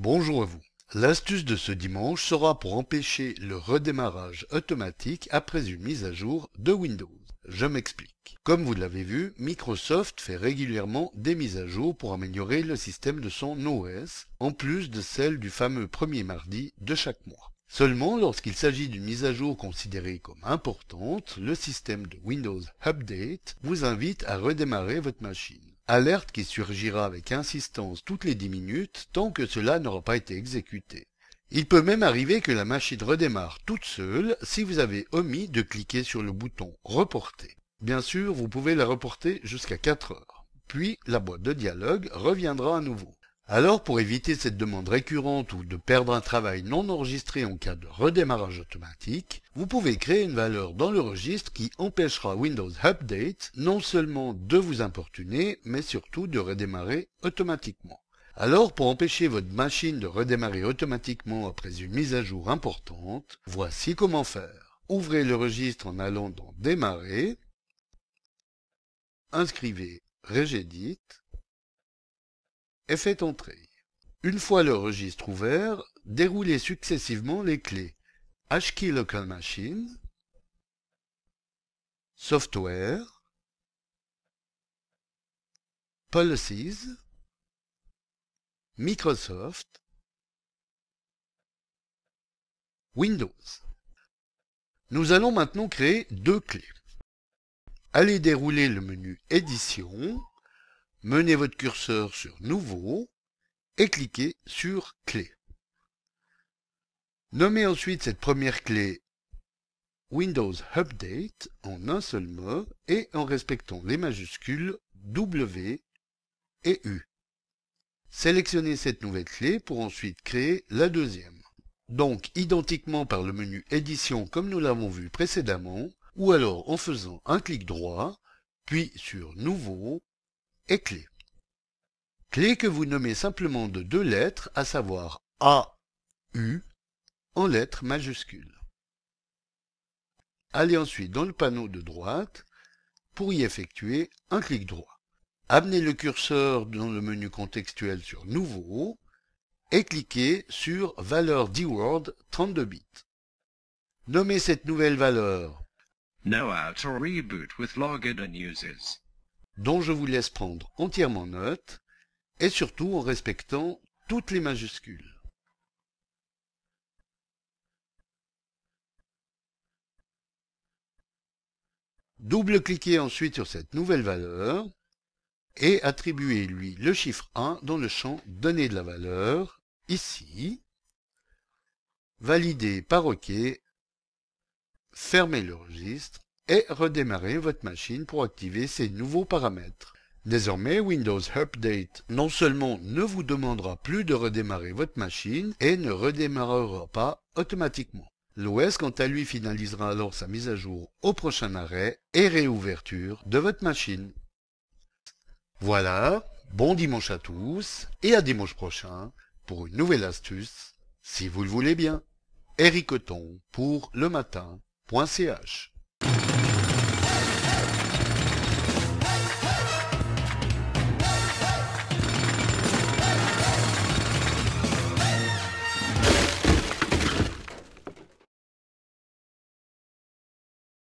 Bonjour à vous. L'astuce de ce dimanche sera pour empêcher le redémarrage automatique après une mise à jour de Windows. Je m'explique. Comme vous l'avez vu, Microsoft fait régulièrement des mises à jour pour améliorer le système de son OS, en plus de celle du fameux premier mardi de chaque mois. Seulement, lorsqu'il s'agit d'une mise à jour considérée comme importante, le système de Windows Update vous invite à redémarrer votre machine. Alerte qui surgira avec insistance toutes les 10 minutes tant que cela n'aura pas été exécuté. Il peut même arriver que la machine redémarre toute seule si vous avez omis de cliquer sur le bouton Reporter. Bien sûr, vous pouvez la reporter jusqu'à 4 heures. Puis, la boîte de dialogue reviendra à nouveau. Alors, pour éviter cette demande récurrente ou de perdre un travail non enregistré en cas de redémarrage automatique, vous pouvez créer une valeur dans le registre qui empêchera Windows Update non seulement de vous importuner, mais surtout de redémarrer automatiquement. Alors, pour empêcher votre machine de redémarrer automatiquement après une mise à jour importante, voici comment faire. Ouvrez le registre en allant dans Démarrer, inscrivez Regedit, et faites entrer. Une fois le registre ouvert, déroulez successivement les clés HKey Local Machine, Software, Policies, Microsoft, Windows. Nous allons maintenant créer deux clés. Allez dérouler le menu Édition menez votre curseur sur Nouveau et cliquez sur Clé. Nommez ensuite cette première clé Windows Update en un seul mot et en respectant les majuscules W et U. Sélectionnez cette nouvelle clé pour ensuite créer la deuxième. Donc identiquement par le menu Édition comme nous l'avons vu précédemment, ou alors en faisant un clic droit, puis sur Nouveau et clé. Clé que vous nommez simplement de deux lettres, à savoir A, U, en lettres majuscules. Allez ensuite dans le panneau de droite pour y effectuer un clic droit. Amenez le curseur dans le menu contextuel sur Nouveau et cliquez sur Valeur D-Word 32 bits. Nommez cette nouvelle valeur No out or reboot with logged and uses. Dont je vous laisse prendre entièrement note, et surtout en respectant toutes les majuscules. Double-cliquez ensuite sur cette nouvelle valeur et attribuez-lui le chiffre 1 dans le champ Données de la valeur, ici. Validez par OK, fermez le registre et redémarrez votre machine pour activer ces nouveaux paramètres. Désormais, Windows Update non seulement ne vous demandera plus de redémarrer votre machine et ne redémarrera pas automatiquement. L'OS quant à lui finalisera alors sa mise à jour au prochain arrêt et réouverture de votre machine. Voilà, bon dimanche à tous et à dimanche prochain pour une nouvelle astuce, si vous le voulez bien. Eric pour le matin.ch